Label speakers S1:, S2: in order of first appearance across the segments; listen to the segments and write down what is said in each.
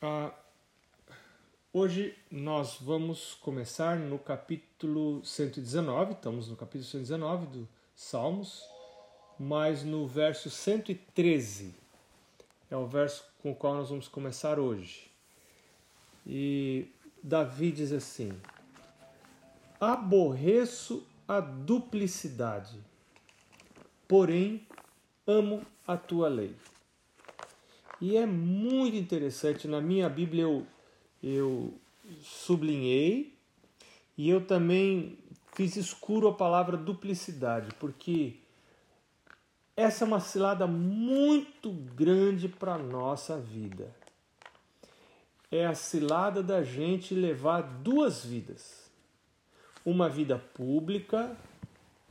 S1: Ah, hoje nós vamos começar no capítulo 119, estamos no capítulo 119 do Salmos, mas no verso 113 é o verso com o qual nós vamos começar hoje. E Davi diz assim: Aborreço a duplicidade, porém amo a tua lei. E é muito interessante, na minha Bíblia eu, eu sublinhei e eu também fiz escuro a palavra duplicidade, porque essa é uma cilada muito grande para a nossa vida. É a cilada da gente levar duas vidas. Uma vida pública,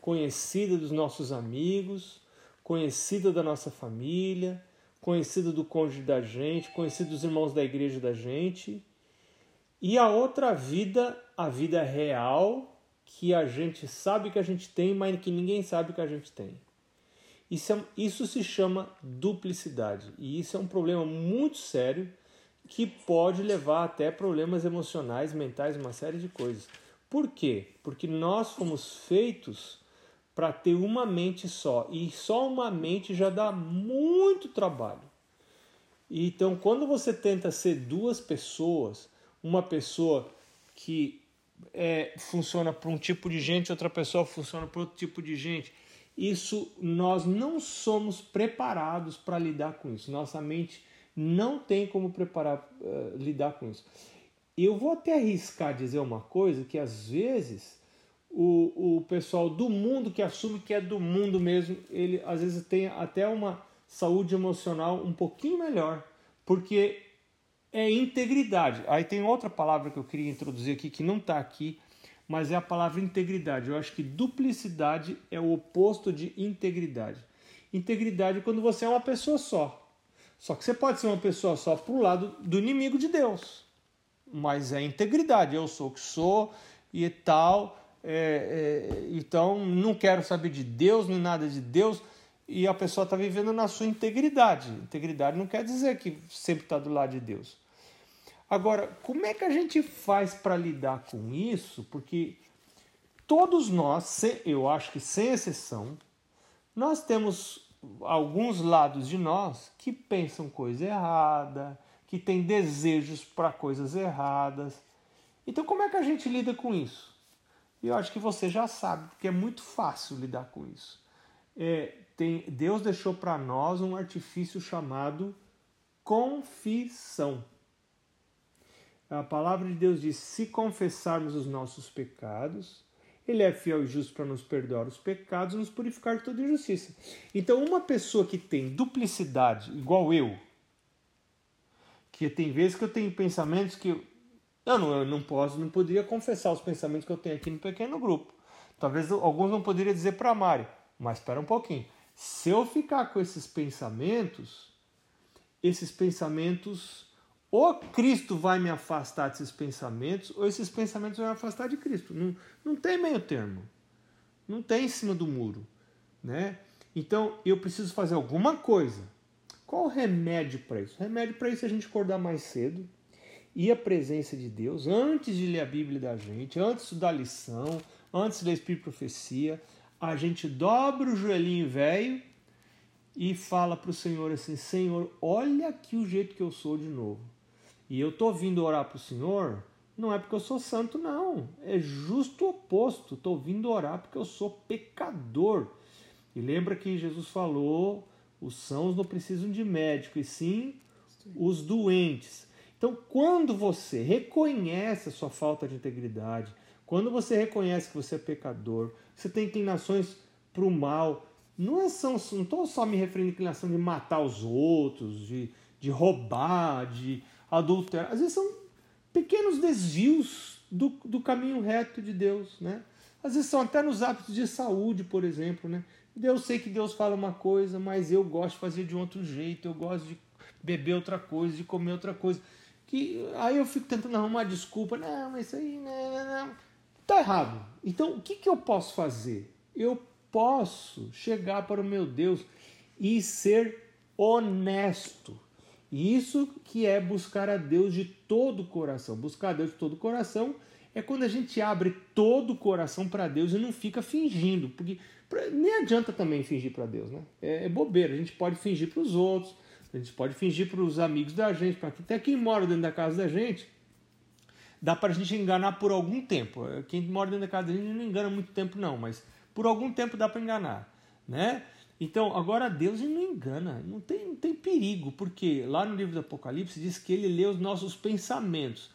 S1: conhecida dos nossos amigos, conhecida da nossa família, conhecido do cônjuge da gente, conhecido dos irmãos da igreja da gente. E a outra vida, a vida real, que a gente sabe que a gente tem, mas que ninguém sabe que a gente tem. Isso, é, isso se chama duplicidade. E isso é um problema muito sério que pode levar até problemas emocionais, mentais, uma série de coisas. Por quê? Porque nós fomos feitos para ter uma mente só. E só uma mente já dá muito trabalho. Então, quando você tenta ser duas pessoas, uma pessoa que é, funciona para um tipo de gente, outra pessoa funciona para outro tipo de gente, isso nós não somos preparados para lidar com isso. Nossa mente não tem como preparar uh, lidar com isso. Eu vou até arriscar dizer uma coisa que às vezes o, o pessoal do mundo que assume que é do mundo mesmo, ele às vezes tem até uma saúde emocional um pouquinho melhor, porque é integridade. Aí tem outra palavra que eu queria introduzir aqui que não está aqui, mas é a palavra integridade. Eu acho que duplicidade é o oposto de integridade. Integridade é quando você é uma pessoa só. Só que você pode ser uma pessoa só para o lado do inimigo de Deus. Mas é integridade. Eu sou o que sou e tal é, é, então não quero saber de Deus nem nada de Deus e a pessoa está vivendo na sua integridade. Integridade não quer dizer que sempre está do lado de Deus. Agora, como é que a gente faz para lidar com isso? Porque todos nós, eu acho que sem exceção, nós temos alguns lados de nós que pensam coisa errada, que têm desejos para coisas erradas. Então, como é que a gente lida com isso? E eu acho que você já sabe, porque é muito fácil lidar com isso. É, tem, Deus deixou para nós um artifício chamado confissão. A palavra de Deus diz: se confessarmos os nossos pecados, Ele é fiel e justo para nos perdoar os pecados e nos purificar de toda injustiça. Então, uma pessoa que tem duplicidade, igual eu, que tem vezes que eu tenho pensamentos que eu não, eu não posso, não poderia confessar os pensamentos que eu tenho aqui no pequeno grupo. Talvez alguns não poderiam dizer para a Mari, mas espera um pouquinho. Se eu ficar com esses pensamentos, esses pensamentos, ou Cristo vai me afastar desses pensamentos, ou esses pensamentos vão me afastar de Cristo. Não, não tem meio termo. Não tem em cima do muro. Né? Então eu preciso fazer alguma coisa. Qual o remédio para isso? O remédio para isso é a gente acordar mais cedo, e a presença de Deus antes de ler a Bíblia da gente, antes de estudar a lição, antes ler Espírito Profecia, a gente dobra o joelhinho velho e fala para o Senhor assim: Senhor, olha aqui o jeito que eu sou de novo. E eu tô vindo orar para o Senhor, não é porque eu sou santo, não. É justo o oposto. Estou vindo orar porque eu sou pecador. E lembra que Jesus falou: os sãos não precisam de médico, e sim os doentes. Então, quando você reconhece a sua falta de integridade, quando você reconhece que você é pecador, você tem inclinações para o mal, não é só, não estou só me referindo à inclinação de matar os outros, de, de roubar, de adulterar. Às vezes são pequenos desvios do, do caminho reto de Deus, né? Às vezes são até nos hábitos de saúde, por exemplo, né? Eu sei que Deus fala uma coisa, mas eu gosto de fazer de outro jeito, eu gosto de beber outra coisa, de comer outra coisa que aí eu fico tentando arrumar desculpa, não, mas isso aí não, não, não. tá errado. Então o que, que eu posso fazer? Eu posso chegar para o meu Deus e ser honesto. E isso que é buscar a Deus de todo o coração. Buscar a Deus de todo o coração é quando a gente abre todo o coração para Deus e não fica fingindo, porque nem adianta também fingir para Deus, né? É, é, bobeira. A gente pode fingir para os outros, a gente pode fingir para os amigos da gente, para até quem mora dentro da casa da gente. Dá para a gente enganar por algum tempo. Quem mora dentro da casa da gente não engana muito tempo, não, mas por algum tempo dá para enganar, né? Então, agora Deus não engana, não tem, não tem perigo, porque lá no livro do Apocalipse diz que ele lê os nossos pensamentos.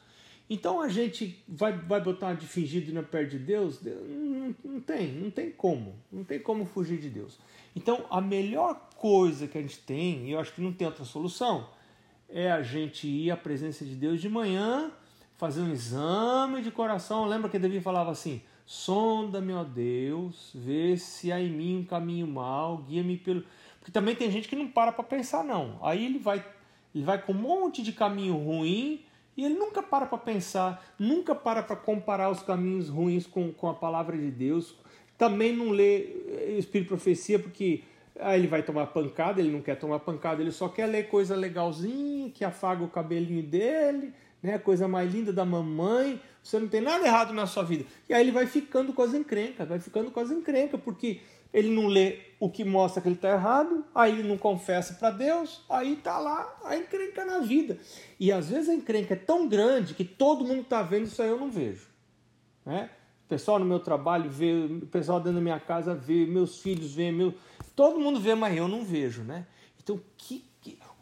S1: Então a gente vai, vai botar de fingido e não perto de Deus? Não, não tem, não tem como, não tem como fugir de Deus. Então a melhor coisa que a gente tem, e eu acho que não tem outra solução, é a gente ir à presença de Deus de manhã, fazer um exame de coração. Lembra que Davi falava assim: Sonda-me, ó Deus, vê se há em mim um caminho mau, guia-me pelo. Porque também tem gente que não para para pensar, não. Aí ele vai, ele vai com um monte de caminho ruim e ele nunca para para pensar, nunca para para comparar os caminhos ruins com, com a palavra de Deus. Também não lê eh, Espírito Profecia porque aí ele vai tomar pancada, ele não quer tomar pancada, ele só quer ler coisa legalzinha, que afaga o cabelinho dele, né? Coisa mais linda da mamãe. Você não tem nada errado na sua vida. E aí ele vai ficando com as encrencas, vai ficando com as encrencas, porque ele não lê o que mostra que ele está errado, aí ele não confessa para Deus, aí tá lá a encrenca na vida. E às vezes a encrenca é tão grande que todo mundo está vendo isso aí eu não vejo. Né? O pessoal no meu trabalho vê, o pessoal dentro da minha casa vê, meus filhos vê, meu, todo mundo vê, mas eu não vejo, né? Então que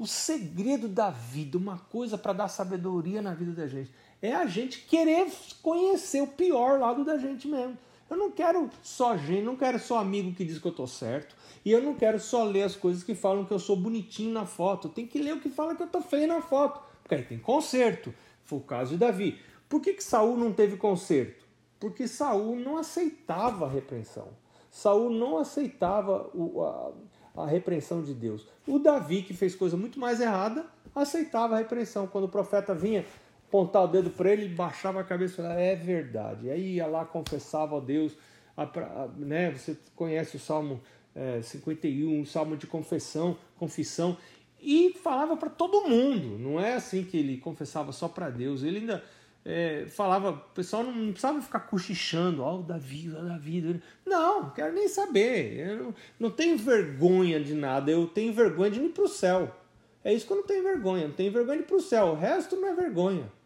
S1: o segredo da vida, uma coisa para dar sabedoria na vida da gente, é a gente querer conhecer o pior lado da gente mesmo. Eu não quero só gente, não quero só amigo que diz que eu tô certo. E eu não quero só ler as coisas que falam que eu sou bonitinho na foto. Tem que ler o que fala que eu tô feio na foto. Porque aí tem conserto. Foi o caso de Davi. Por que, que Saul não teve conserto? Porque Saul não aceitava a repreensão. Saul não aceitava o, a, a repreensão de Deus. O Davi, que fez coisa muito mais errada, aceitava a repreensão. Quando o profeta vinha apontar o dedo para ele, baixava a cabeça e falava, é verdade. Aí ia lá, confessava a Deus. A, a, né, você conhece o Salmo é, 51, o Salmo de confissão, confissão, e falava para todo mundo. Não é assim que ele confessava só para Deus. Ele ainda é, falava, o pessoal não, não precisava ficar cochichando, ó, oh, Davi, ó, Davi. Não, não quero nem saber. Eu não, não tenho vergonha de nada, eu tenho vergonha de ir para o céu. É isso que eu não tenho vergonha, não tenho vergonha de ir para o céu. O resto não é vergonha.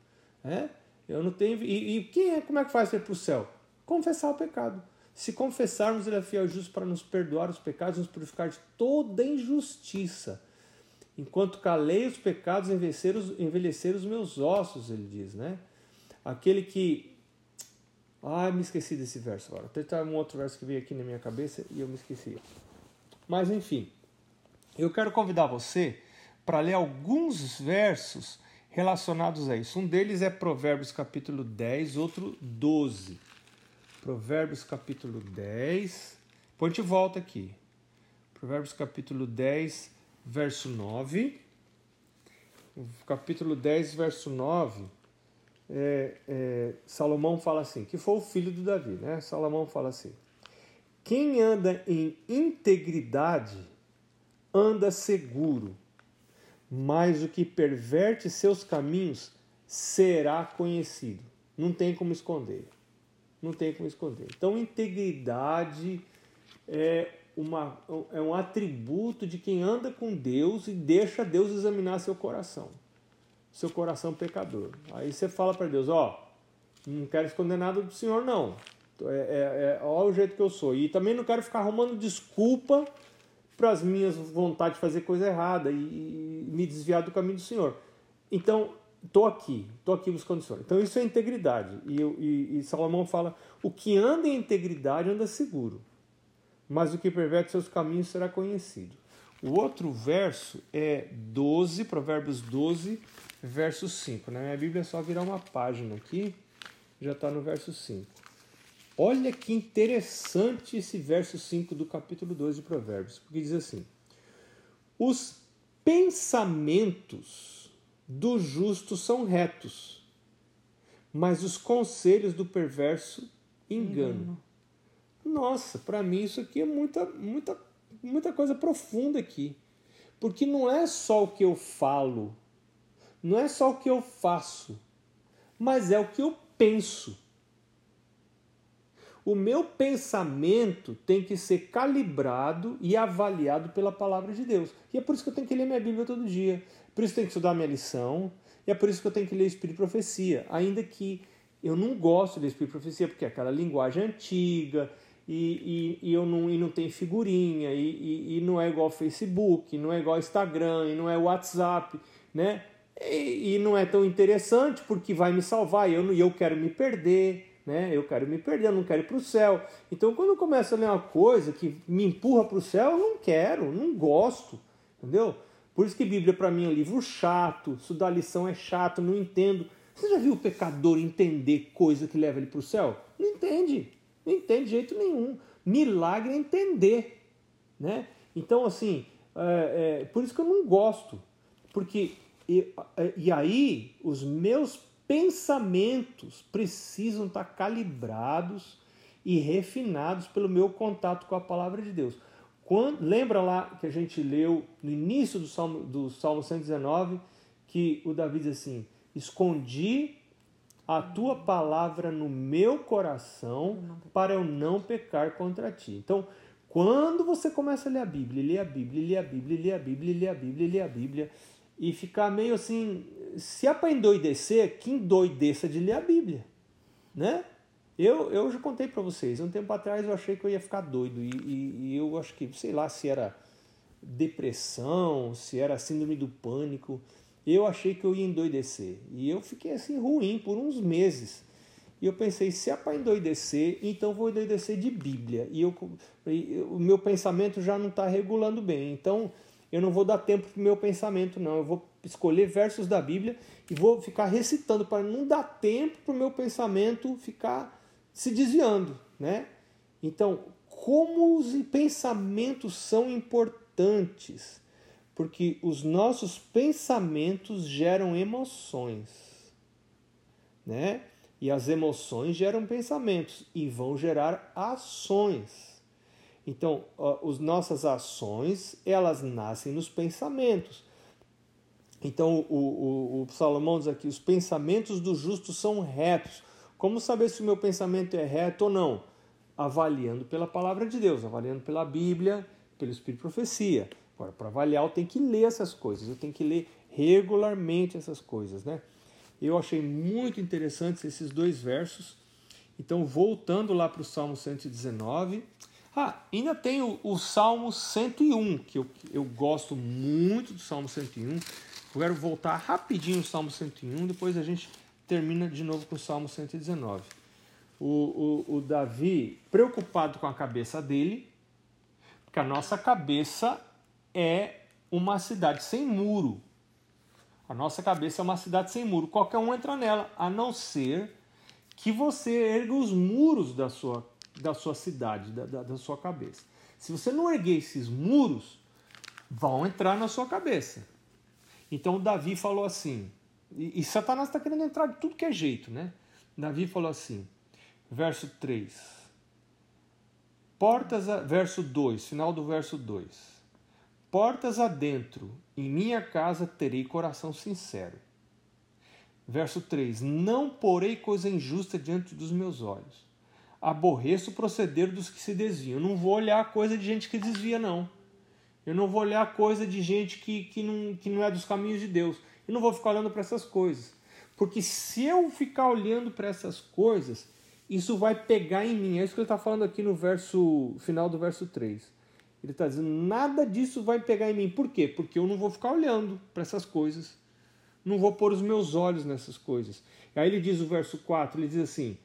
S1: É? Eu não tenho. E, e quem é, como é que faz para ir para o céu? Confessar o pecado. Se confessarmos, Ele é fiel e justo para nos perdoar os pecados nos purificar de toda injustiça. Enquanto calei os pecados, envelhecer os, envelhecer os meus ossos, ele diz, né? Aquele que. Ah, me esqueci desse verso agora. Tem um outro verso que veio aqui na minha cabeça e eu me esqueci. Mas enfim, eu quero convidar você para ler alguns versos relacionados a isso. Um deles é Provérbios capítulo 10, outro 12. Provérbios capítulo 10. Depois a gente volta aqui. Provérbios capítulo 10, verso 9. Capítulo 10, verso 9 é, é, Salomão fala assim, que foi o filho do Davi, né? Salomão fala assim: quem anda em integridade anda seguro, mas o que perverte seus caminhos será conhecido. Não tem como esconder. Não tem como esconder. Então, integridade é, uma, é um atributo de quem anda com Deus e deixa Deus examinar seu coração seu coração pecador. Aí você fala para Deus, ó, não quero esconder nada do Senhor, não. É, é, é, olha o jeito que eu sou. E também não quero ficar arrumando desculpa para as minhas vontades de fazer coisa errada e, e me desviar do caminho do Senhor. Então, estou aqui, estou aqui buscando o Senhor. Então, isso é integridade. E, e, e Salomão fala: o que anda em integridade anda seguro, mas o que perverte seus caminhos será conhecido. O outro verso é 12, Provérbios 12, verso 5. Na minha Bíblia é só virar uma página aqui, já está no verso 5. Olha que interessante esse verso 5 do capítulo 2 de Provérbios, porque diz assim: Os pensamentos do justo são retos, mas os conselhos do perverso enganam. Nossa, para mim isso aqui é muita, muita, muita coisa profunda aqui. Porque não é só o que eu falo, não é só o que eu faço, mas é o que eu penso. O meu pensamento tem que ser calibrado e avaliado pela palavra de Deus. E é por isso que eu tenho que ler minha Bíblia todo dia. Por isso que eu tenho que estudar minha lição. E é por isso que eu tenho que ler Espírito e Profecia. Ainda que eu não gosto de Espírito e Profecia, porque é aquela linguagem antiga, e, e, e, eu não, e não tem figurinha, e, e, e não é igual Facebook, não é igual Instagram, e não é WhatsApp, né? E, e não é tão interessante porque vai me salvar, e eu, eu quero me perder, né? Eu quero me perder, eu não quero ir para o céu. Então, quando eu começo a ler uma coisa que me empurra para o céu, eu não quero, não gosto, entendeu? Por isso que Bíblia para mim é um livro chato, estudar lição é chato, não entendo. Você já viu o pecador entender coisa que leva ele para o céu? Não entende. Não entende de jeito nenhum. Milagre é entender. Né? Então, assim, é, é, por isso que eu não gosto. Porque, e, é, e aí, os meus pensamentos precisam estar calibrados e refinados pelo meu contato com a palavra de Deus. Quando, lembra lá que a gente leu no início do Salmo, do Salmo 119 que o Davi diz assim: Escondi a tua palavra no meu coração para eu não pecar contra ti. Então, quando você começa a ler a Bíblia, ler a Bíblia, ler a Bíblia, ler a Bíblia, ler a Bíblia, ler a Bíblia, e ficar meio assim, se é para endoidecer, que endoideça de ler a Bíblia, né? Eu, eu já contei para vocês, um tempo atrás eu achei que eu ia ficar doido, e, e, e eu acho que, sei lá, se era depressão, se era síndrome do pânico, eu achei que eu ia endoidecer. E eu fiquei assim ruim por uns meses. E eu pensei, se é para endoidecer, então vou endoidecer de Bíblia. E, eu, e o meu pensamento já não está regulando bem. Então eu não vou dar tempo para o meu pensamento, não. Eu vou escolher versos da Bíblia e vou ficar recitando para não dar tempo para o meu pensamento ficar se desviando, né? Então, como os pensamentos são importantes porque os nossos pensamentos geram emoções, né? E as emoções geram pensamentos e vão gerar ações. Então, as nossas ações, elas nascem nos pensamentos. Então, o, o, o Salomão diz aqui: os pensamentos do justo são retos. Como saber se o meu pensamento é reto ou não? Avaliando pela palavra de Deus, avaliando pela Bíblia, pelo Espírito de Profecia. Agora, para avaliar, eu tenho que ler essas coisas, eu tenho que ler regularmente essas coisas, né? Eu achei muito interessantes esses dois versos. Então, voltando lá para o Salmo 119. Ah, ainda tem o, o, Salmo 101, que eu, eu gosto muito do Salmo 101. Eu quero voltar rapidinho no Salmo 101, depois a gente termina de novo com o Salmo 119. O, o, o Davi, preocupado com a cabeça dele, porque a nossa cabeça é uma cidade sem muro. A nossa cabeça é uma cidade sem muro. Qualquer um entra nela, a não ser que você erga os muros da sua, da sua cidade, da, da, da sua cabeça. Se você não erguer esses muros, vão entrar na sua cabeça. Então Davi falou assim, e, e Satanás está querendo entrar de tudo que é jeito, né? Davi falou assim, verso 3. Portas, a, verso 2, final do verso 2 Portas adentro, em minha casa terei coração sincero. Verso 3: Não porei coisa injusta diante dos meus olhos. Aborreço o proceder dos que se desviam. Eu não vou olhar coisa de gente que desvia, não. Eu não vou olhar coisa de gente que, que, não, que não é dos caminhos de Deus. Eu não vou ficar olhando para essas coisas. Porque se eu ficar olhando para essas coisas, isso vai pegar em mim. É isso que ele está falando aqui no verso final do verso 3. Ele está dizendo: nada disso vai pegar em mim. Por quê? Porque eu não vou ficar olhando para essas coisas. Não vou pôr os meus olhos nessas coisas. Aí ele diz o verso 4, ele diz assim: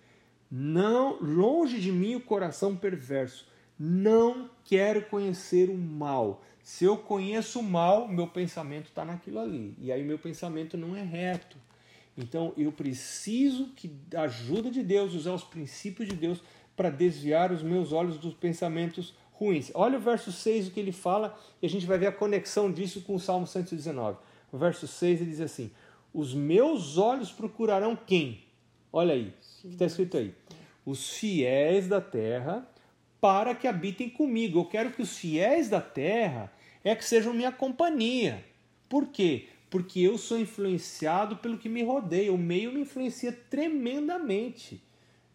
S1: Não, longe de mim o coração perverso. Não quero conhecer o mal. Se eu conheço o mal, meu pensamento está naquilo ali. E aí meu pensamento não é reto. Então eu preciso que da ajuda de Deus, usar os princípios de Deus para desviar os meus olhos dos pensamentos ruins. Olha o verso 6 o que ele fala e a gente vai ver a conexão disso com o Salmo 119. O verso 6 ele diz assim: Os meus olhos procurarão quem? Olha aí, o que está escrito aí? Os fiéis da terra para que habitem comigo. Eu quero que os fiéis da terra é que sejam minha companhia. Por quê? Porque eu sou influenciado pelo que me rodeia, o meio me influencia tremendamente.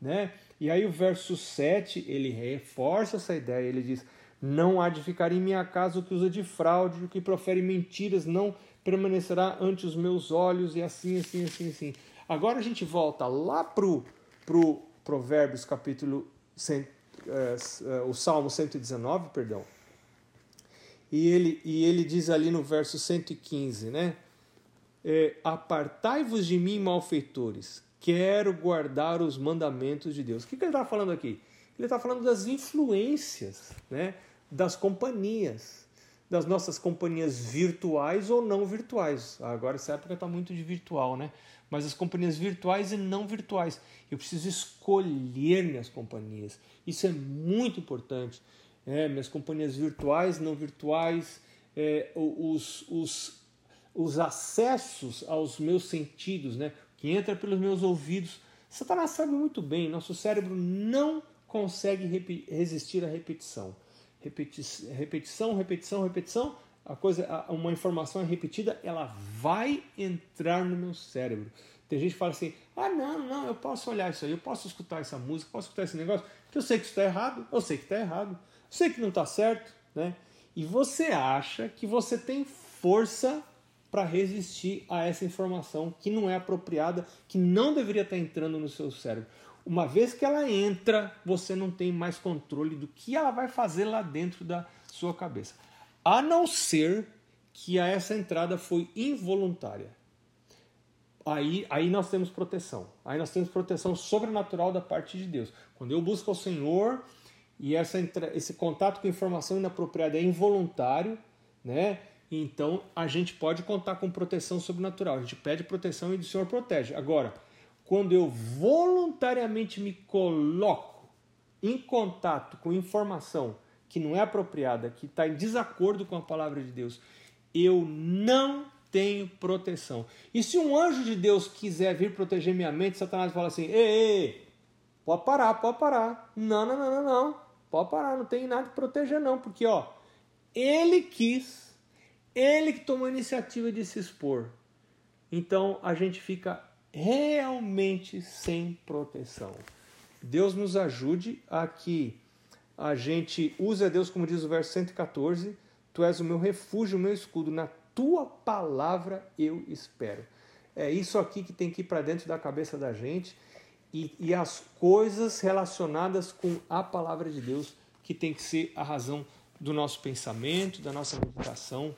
S1: Né? E aí o verso 7, ele reforça essa ideia, ele diz: Não há de ficar em minha casa o que usa de fraude, o que profere mentiras, não permanecerá ante os meus olhos, e assim, assim, assim, assim. Agora a gente volta lá pro, pro Provérbios capítulo 100, é, é, o Salmo 119, perdão. E ele, e ele diz ali no verso 115, né? É, Apartai-vos de mim, malfeitores, quero guardar os mandamentos de Deus. O que, que ele está falando aqui? Ele está falando das influências, né? das companhias, das nossas companhias virtuais ou não virtuais. Agora essa época está muito de virtual, né? Mas as companhias virtuais e não virtuais. Eu preciso escolher minhas companhias. Isso é muito importante. É, minhas companhias virtuais, não virtuais, é, os, os, os acessos aos meus sentidos, né? que entra pelos meus ouvidos. Satanás sabe muito bem, nosso cérebro não consegue resistir à repetição. Repetição, repetição, repetição, a coisa, uma informação é repetida, ela vai entrar no meu cérebro. Tem gente que fala assim: ah, não, não, eu posso olhar isso aí, eu posso escutar essa música, posso escutar esse negócio, que eu sei que isso está errado, eu sei que está errado, eu sei que não está certo, né? E você acha que você tem força para resistir a essa informação que não é apropriada, que não deveria estar tá entrando no seu cérebro. Uma vez que ela entra, você não tem mais controle do que ela vai fazer lá dentro da sua cabeça. A não ser que essa entrada foi involuntária. Aí, aí nós temos proteção. Aí nós temos proteção sobrenatural da parte de Deus. Quando eu busco o Senhor e essa, esse contato com informação inapropriada é involuntário, né? Então a gente pode contar com proteção sobrenatural. A gente pede proteção e o Senhor protege. Agora, quando eu voluntariamente me coloco em contato com informação que não é apropriada, que está em desacordo com a palavra de Deus, eu não tenho proteção. E se um anjo de Deus quiser vir proteger minha mente, Satanás fala assim: ei, ei, pode parar, pode parar. Não, não, não, não, não. Pode parar, não tem nada que proteger, não, porque ó, ele quis, ele que tomou a iniciativa de se expor. Então a gente fica realmente sem proteção. Deus nos ajude a que a gente use a Deus, como diz o verso 114: Tu és o meu refúgio, o meu escudo, na tua palavra eu espero. É isso aqui que tem que ir para dentro da cabeça da gente e, e as coisas relacionadas com a palavra de Deus que tem que ser a razão do nosso pensamento, da nossa meditação,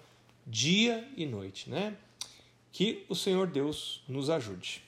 S1: dia e noite, né? Que o Senhor Deus nos ajude.